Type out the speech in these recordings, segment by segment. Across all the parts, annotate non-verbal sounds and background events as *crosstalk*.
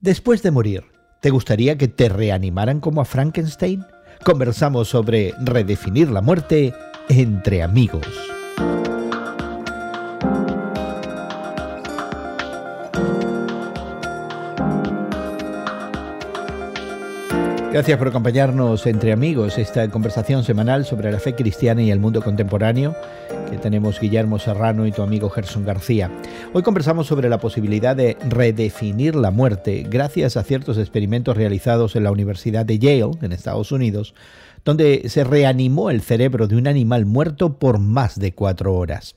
Después de morir, ¿te gustaría que te reanimaran como a Frankenstein? Conversamos sobre redefinir la muerte entre amigos. Gracias por acompañarnos entre amigos esta conversación semanal sobre la fe cristiana y el mundo contemporáneo que tenemos Guillermo Serrano y tu amigo Gerson García. Hoy conversamos sobre la posibilidad de redefinir la muerte gracias a ciertos experimentos realizados en la Universidad de Yale, en Estados Unidos, donde se reanimó el cerebro de un animal muerto por más de cuatro horas.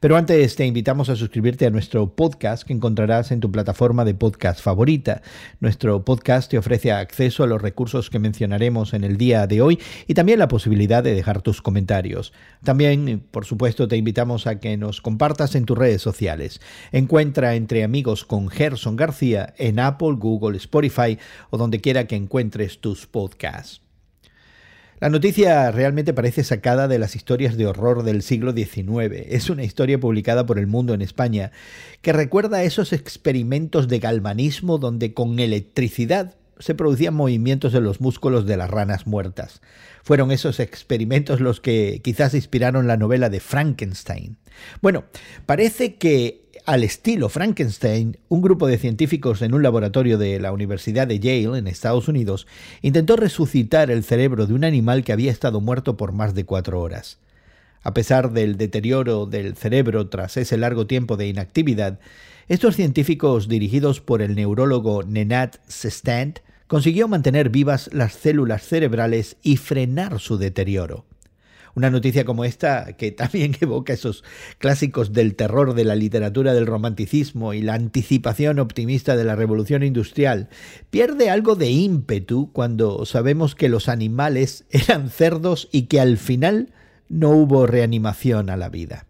Pero antes te invitamos a suscribirte a nuestro podcast que encontrarás en tu plataforma de podcast favorita. Nuestro podcast te ofrece acceso a los recursos que mencionaremos en el día de hoy y también la posibilidad de dejar tus comentarios. También, por supuesto, te invitamos a que nos compartas en tus redes sociales. Encuentra entre amigos con Gerson García en Apple, Google, Spotify o donde quiera que encuentres tus podcasts. La noticia realmente parece sacada de las historias de horror del siglo XIX. Es una historia publicada por El Mundo en España que recuerda esos experimentos de galvanismo donde con electricidad se producían movimientos en los músculos de las ranas muertas. Fueron esos experimentos los que quizás inspiraron la novela de Frankenstein. Bueno, parece que al estilo Frankenstein, un grupo de científicos en un laboratorio de la Universidad de Yale, en Estados Unidos, intentó resucitar el cerebro de un animal que había estado muerto por más de cuatro horas. A pesar del deterioro del cerebro tras ese largo tiempo de inactividad, estos científicos dirigidos por el neurólogo Nenad Sestant consiguió mantener vivas las células cerebrales y frenar su deterioro. Una noticia como esta, que también *laughs* evoca esos clásicos del terror de la literatura del romanticismo y la anticipación optimista de la revolución industrial, pierde algo de ímpetu cuando sabemos que los animales *laughs* eran cerdos y que al final no hubo reanimación a la vida.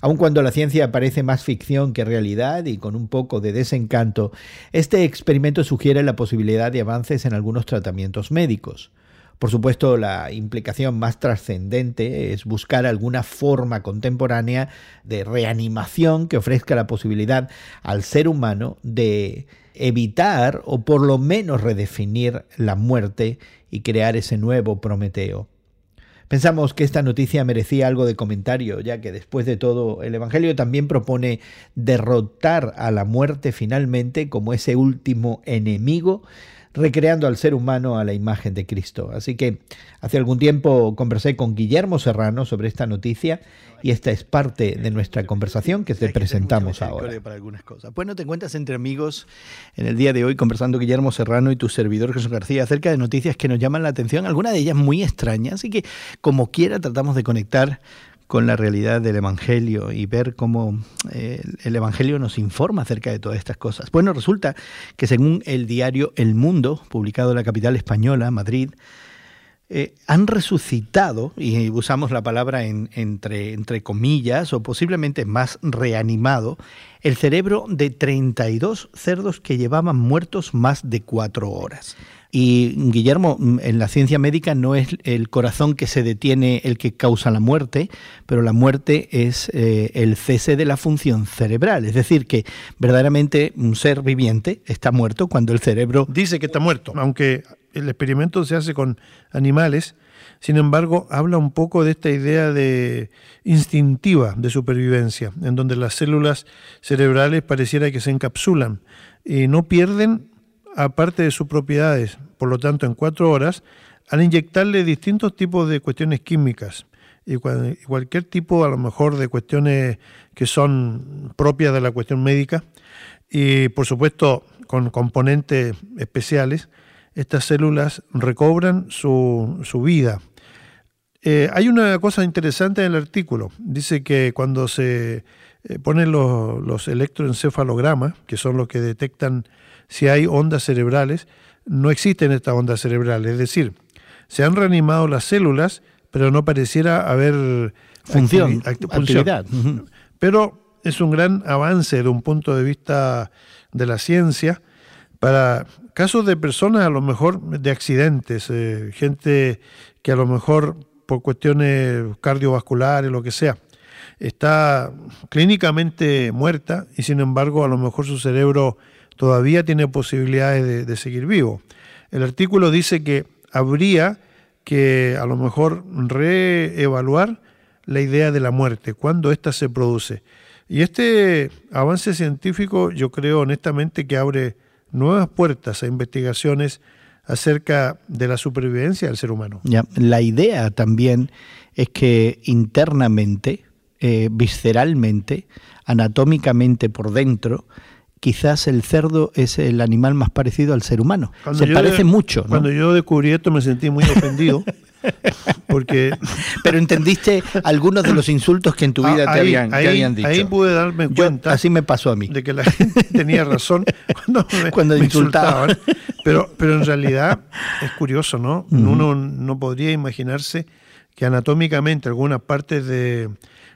Aun cuando la ciencia parece más ficción que realidad y con un poco de desencanto, este experimento sugiere la posibilidad de avances en algunos tratamientos médicos. Por supuesto, la implicación más trascendente es buscar alguna forma contemporánea de reanimación que ofrezca la posibilidad al ser humano de evitar o por lo menos redefinir la muerte y crear ese nuevo Prometeo. Pensamos que esta noticia merecía algo de comentario, ya que después de todo el Evangelio también propone derrotar a la muerte finalmente como ese último enemigo recreando al ser humano a la imagen de Cristo. Así que hace algún tiempo conversé con Guillermo Serrano sobre esta noticia y esta es parte de nuestra conversación que te presentamos ahora. Para algunas cosas. Bueno, te encuentras entre amigos en el día de hoy conversando Guillermo Serrano y tu servidor Jesús García acerca de noticias que nos llaman la atención, algunas de ellas muy extrañas, así que como quiera tratamos de conectar con la realidad del Evangelio y ver cómo eh, el Evangelio nos informa acerca de todas estas cosas. Bueno, resulta que según el diario El Mundo, publicado en la capital española, Madrid, eh, han resucitado, y usamos la palabra entre, entre comillas, o posiblemente más reanimado, el cerebro de 32 cerdos que llevaban muertos más de cuatro horas. Y Guillermo, mm, en la ciencia médica no es el corazón que se detiene el que causa la muerte, pero la muerte es eh, el cese de la función cerebral. Es decir, que verdaderamente un ser viviente está muerto cuando el cerebro... Dice que está muerto, aunque el experimento se hace con animales, sin embargo, habla un poco de esta idea de instintiva de supervivencia, en donde las células cerebrales pareciera que se encapsulan y no pierden aparte de sus propiedades, por lo tanto, en cuatro horas, al inyectarle distintos tipos de cuestiones químicas y cualquier tipo, a lo mejor, de cuestiones que son propias de la cuestión médica, y por supuesto con componentes especiales, estas células recobran su, su vida. Eh, hay una cosa interesante en el artículo. Dice que cuando se eh, ponen los, los electroencefalogramas, que son los que detectan si hay ondas cerebrales, no existen estas ondas cerebrales. Es decir, se han reanimado las células, pero no pareciera haber función, actividad. Pero es un gran avance de un punto de vista de la ciencia para casos de personas a lo mejor de accidentes, eh, gente que a lo mejor por cuestiones cardiovasculares, lo que sea, está clínicamente muerta y sin embargo a lo mejor su cerebro todavía tiene posibilidades de, seguir vivo. El artículo dice que habría que a lo mejor reevaluar la idea de la muerte, cuando ésta se produce. Y este avance científico yo creo honestamente que abre nuevas puertas a investigaciones acerca de la supervivencia del ser humano. La idea también es que internamente, eh, visceralmente, anatómicamente por dentro, quizás el cerdo es el animal más parecido al ser humano. Se parece mucho. Cuando yo descubrí esto me sentí muy ofendido. *laughs* porque Pero entendiste algunos de los insultos que en tu vida te, habían, dicho. Ahí pude darme cuenta. así me pasó a mí. De que la gente *laughs* tenía razón cuando me, *laughs* insultaban. Pero, pero en realidad es curioso, ¿no? Uno no podría imaginarse que anatómicamente algunas partes de,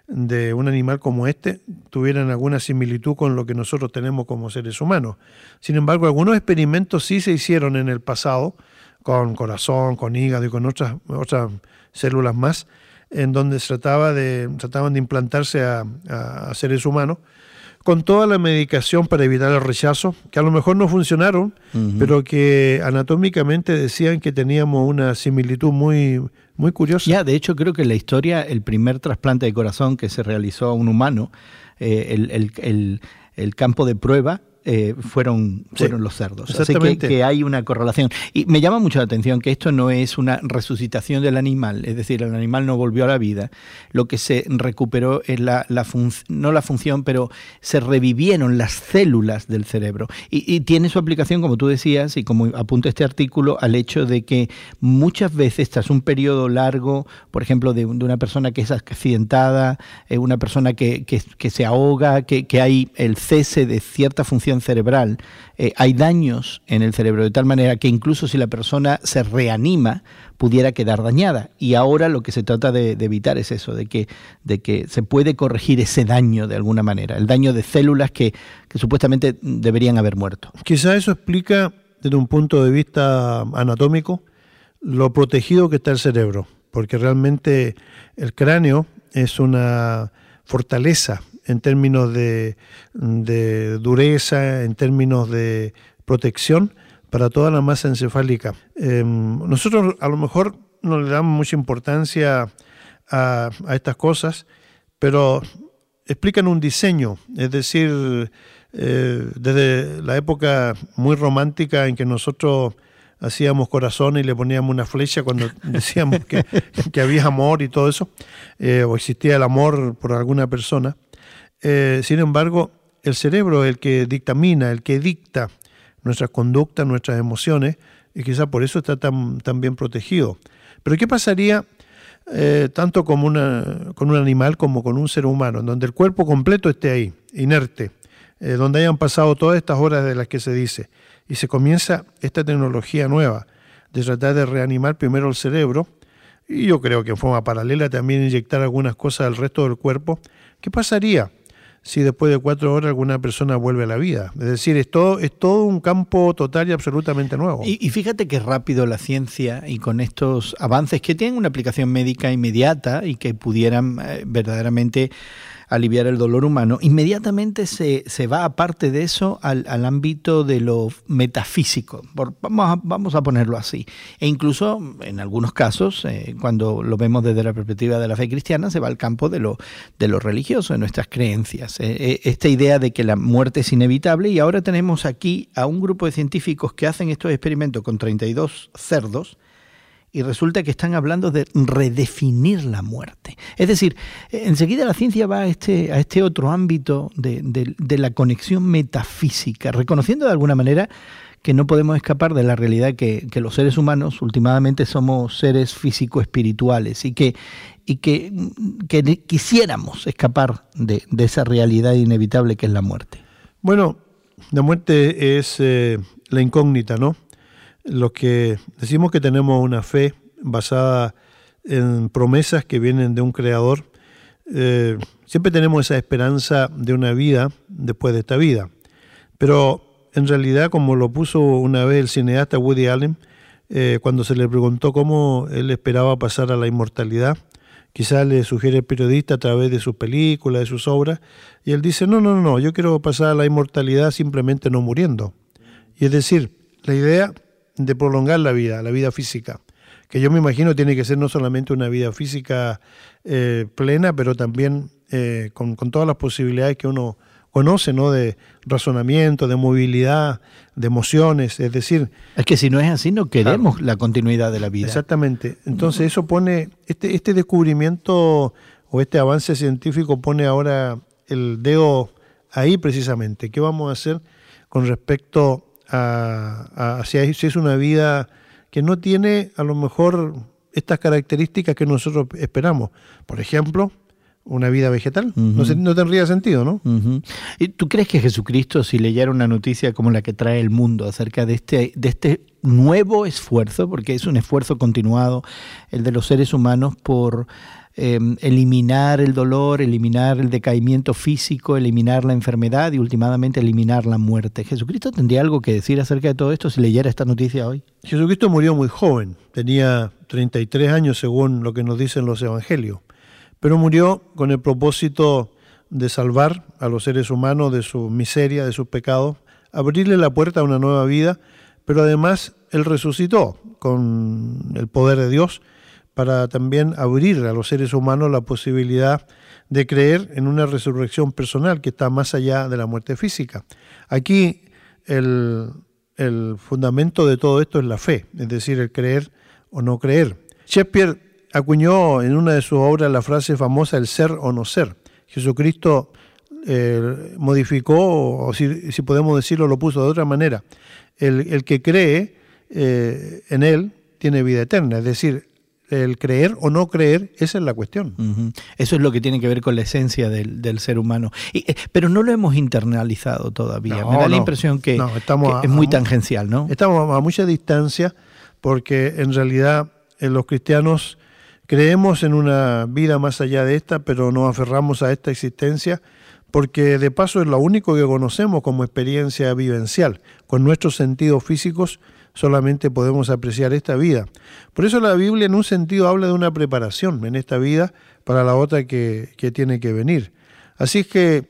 de un animal como este tuvieran alguna similitud con lo que nosotros tenemos como seres humanos. Sin embargo, algunos experimentos sí se hicieron en el pasado, con corazón, con hígado y con otras, células más, en donde se trataba de, trataban de implantarse a, seres humanos, con toda la medicación para evitar el rechazo, que a lo mejor no funcionaron, pero que anatómicamente decían que teníamos una similitud muy, muy curioso. Ya, de hecho, creo que en la historia, el primer trasplante de corazón que se realizó a un humano, eh, el, el, campo de prueba eh, fueron, fueron los cerdos. Así que, hay una correlación. Y me llama mucho la atención que esto no es una resucitación del animal, es decir, el animal no volvió a la vida. Lo que se recuperó es la, la no la función, pero se revivieron las células del cerebro. Y, tiene su aplicación, como tú decías, y como apunta este artículo, al hecho de que muchas veces, tras un periodo largo, por ejemplo, de, una persona que es accidentada, eh, una persona que, que se ahoga, que, que hay el cese de cierta función cerebral, eh, hay daños en el cerebro, de tal manera que incluso si la persona se reanima, pudiera quedar dañada. Y ahora lo que se trata de, evitar es eso, de que, de que se puede corregir ese daño de alguna manera, el daño de células que, que supuestamente deberían haber muerto. Quizá eso explica, desde un punto de vista anatómico, lo protegido que está el cerebro, porque realmente el cráneo es una fortaleza en términos de, dureza, en términos de protección para toda la masa encefálica. Em, nosotros a lo mejor no le damos mucha importancia a, estas cosas, pero explican un diseño, es decir, eh, desde la época muy romántica en que nosotros hacíamos corazón y le poníamos una flecha cuando *laughs* decíamos que, había amor y todo eso, eh, o existía el amor por alguna persona, eh, sin embargo, el cerebro el que dictamina, el que dicta nuestras conductas, nuestras emociones, y quizá por eso está tan, bien protegido. Pero ¿qué pasaría eh, tanto como una, con un animal como con un ser humano, en donde el cuerpo completo esté ahí, inerte, eh, donde hayan pasado todas estas horas de las que se dice, y se comienza esta tecnología nueva de tratar de reanimar primero el cerebro, y yo creo que en forma paralela también inyectar algunas cosas al resto del cuerpo, ¿qué pasaría? Si después de cuatro horas alguna persona vuelve a la vida. Es decir, es todo, es todo un campo total y absolutamente nuevo. Y, fíjate qué rápido la ciencia y con estos avances que tienen una aplicación médica inmediata y que pudieran eh, verdaderamente aliviar el dolor humano, inmediatamente se, se va aparte de eso al, ámbito de lo metafísico, vamos, a, vamos a ponerlo así. E incluso en algunos casos, eh, cuando lo vemos desde la perspectiva de la fe cristiana, se va al campo de lo, de lo religioso, de nuestras creencias. Eh, eh, esta idea de que la muerte es inevitable y ahora tenemos aquí a un grupo de científicos que hacen estos experimentos con 32 cerdos, y resulta que están hablando de redefinir la muerte. Es decir, enseguida la ciencia va a este, a este otro ámbito de, la conexión metafísica, reconociendo de alguna manera que no podemos escapar de la realidad que, que los seres humanos últimamente somos seres físico-espirituales y que, y que, quisiéramos escapar de, esa realidad inevitable que es la muerte. Bueno, la muerte es eh, la incógnita, ¿no? Los que decimos que tenemos una fe basada en promesas que vienen de un creador, eh, siempre tenemos esa esperanza de una vida después de esta vida. Pero en realidad, como lo puso una vez el cineasta Woody Allen, eh, cuando se le preguntó cómo él esperaba pasar a la inmortalidad, quizás le sugiere el periodista a través de sus películas, de sus obras, y él dice, no, no, no, yo quiero pasar a la inmortalidad simplemente no muriendo. Y es decir, la idea de prolongar la vida, la vida física, que yo me imagino tiene que ser no solamente una vida física eh, plena, pero también eh, con, todas las posibilidades que uno conoce, ¿no? De razonamiento, de movilidad, de emociones, es decir... Es que si no es así, no queremos la continuidad de la vida. Exactamente. Entonces eso pone, este, este descubrimiento o este avance científico pone ahora el dedo ahí precisamente. ¿Qué vamos a hacer con respecto a, si, es una vida que no tiene a lo mejor estas características que nosotros esperamos. Por ejemplo, una vida vegetal. no, tendría sentido, ¿no? ¿Y tú crees que Jesucristo, si leyera una noticia como la que trae el mundo acerca de este, de este nuevo esfuerzo, porque es un esfuerzo continuado, el de los seres humanos por Em, eliminar el dolor, eliminar el decaimiento físico, eliminar la enfermedad y últimamente eliminar la muerte. ¿Jesucristo tendría algo que decir acerca de todo esto si leyera esta noticia hoy? Jesucristo murió muy joven, tenía 33 años según lo que nos dicen los evangelios, pero murió con el propósito de salvar a los seres humanos de su miseria, de sus pecados, abrirle la puerta a una nueva vida, pero además Él resucitó con el poder de Dios para también abrir a los seres humanos la posibilidad de creer en una resurrección personal que está más allá de la muerte física. Aquí el, fundamento de todo esto es la fe, es decir, el creer o no creer. Shakespeare acuñó en una de sus obras la frase famosa el ser o no ser. Jesucristo eh, modificó, o si, podemos decirlo, lo puso de otra manera. El, que cree eh, en Él tiene vida eterna, es decir, el creer o no creer, esa es la cuestión. Eso es lo que tiene que ver con la esencia del, ser humano. Eh, pero no lo hemos internalizado todavía. Me da la impresión que, es muy tangencial, ¿no? Estamos a mucha distancia porque en realidad en los cristianos creemos en una vida más allá de esta, pero nos aferramos a esta existencia porque de paso es lo único que conocemos como experiencia vivencial. Con nuestros sentidos físicos solamente podemos apreciar esta vida. Por eso la Biblia en un sentido habla de una preparación en esta vida para la otra que, tiene que venir. Así es que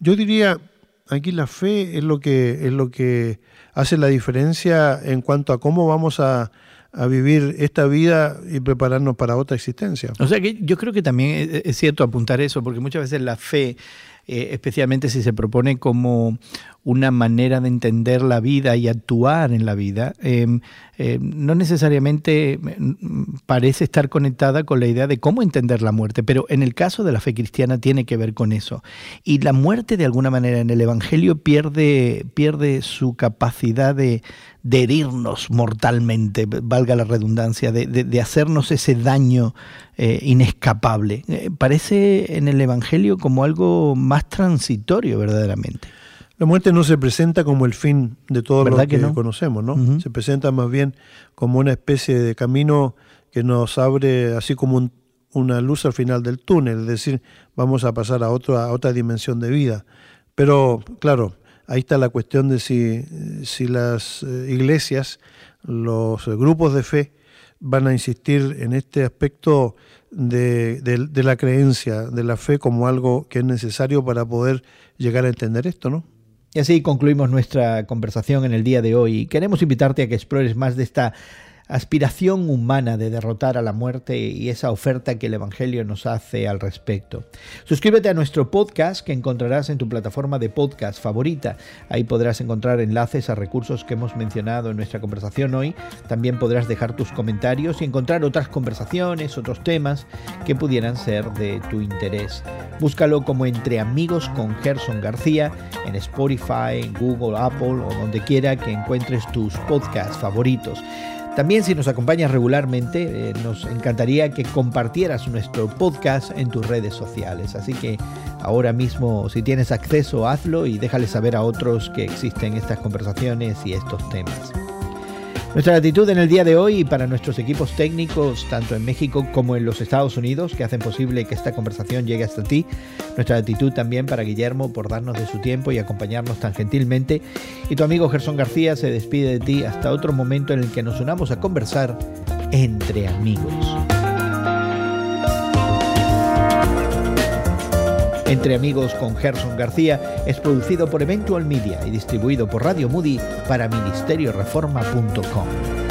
yo diría, aquí la fe es lo que, es lo que hace la diferencia en cuanto a cómo vamos a, a vivir esta vida y prepararnos para otra existencia. O sea que yo creo que también es cierto apuntar eso, porque muchas veces la fe eh, especialmente si se propone como una manera de entender la vida y actuar en la vida, em, em, no necesariamente mm, parece estar conectada con la idea de cómo entender la muerte, pero en el caso de la fe cristiana tiene que ver con eso. Y la muerte de alguna manera en el Evangelio pierde, pierde su capacidad de, herirnos mortalmente, valga la redundancia, de, hacernos ese daño eh, inescapable. Eh, parece en el Evangelio como algo más transitorio verdaderamente. La muerte no se presenta como el fin de todo lo que, conocemos, ¿no? Se presenta más bien como una especie de camino que nos abre así como una luz al final del túnel, es decir, vamos a pasar a, otro, a otra dimensión de vida. Pero, claro, ahí está la cuestión de si, si las eh, iglesias, los grupos de fe, van a insistir en este aspecto de, de, la creencia, de la fe como algo que es necesario para poder llegar a entender esto, ¿no? Y así concluimos nuestra conversación en el día de hoy. Queremos invitarte a que explores más de esta aspiración humana de derrotar a la muerte y esa oferta que el Evangelio nos hace al respecto. Suscríbete a nuestro podcast que encontrarás en tu plataforma de podcast favorita. Ahí podrás encontrar enlaces a recursos que hemos mencionado en nuestra conversación hoy. También podrás dejar tus comentarios y encontrar otras conversaciones, otros temas que pudieran ser de tu interés. Búscalo como Entre Amigos con Gerson García en Spotify, Google, Apple o donde quiera que encuentres tus podcasts favoritos. También si nos acompañas regularmente, eh, nos encantaría que compartieras nuestro podcast en tus redes sociales. Así que ahora mismo, si tienes acceso, hazlo y déjale saber a otros que existen estas conversaciones y estos temas. Nuestra gratitud en el día de hoy para nuestros equipos técnicos, tanto en México como en los Estados Unidos, que hacen posible que esta conversación llegue hasta ti. Nuestra gratitud también para Guillermo por darnos de su tiempo y acompañarnos tan gentilmente. Y tu amigo Gerson García se despide de ti hasta otro momento en el que nos unamos a conversar entre amigos. Entre Amigos con Gerson García es producido por Eventual Media y distribuido por Radio Moody para ministerioreforma.com.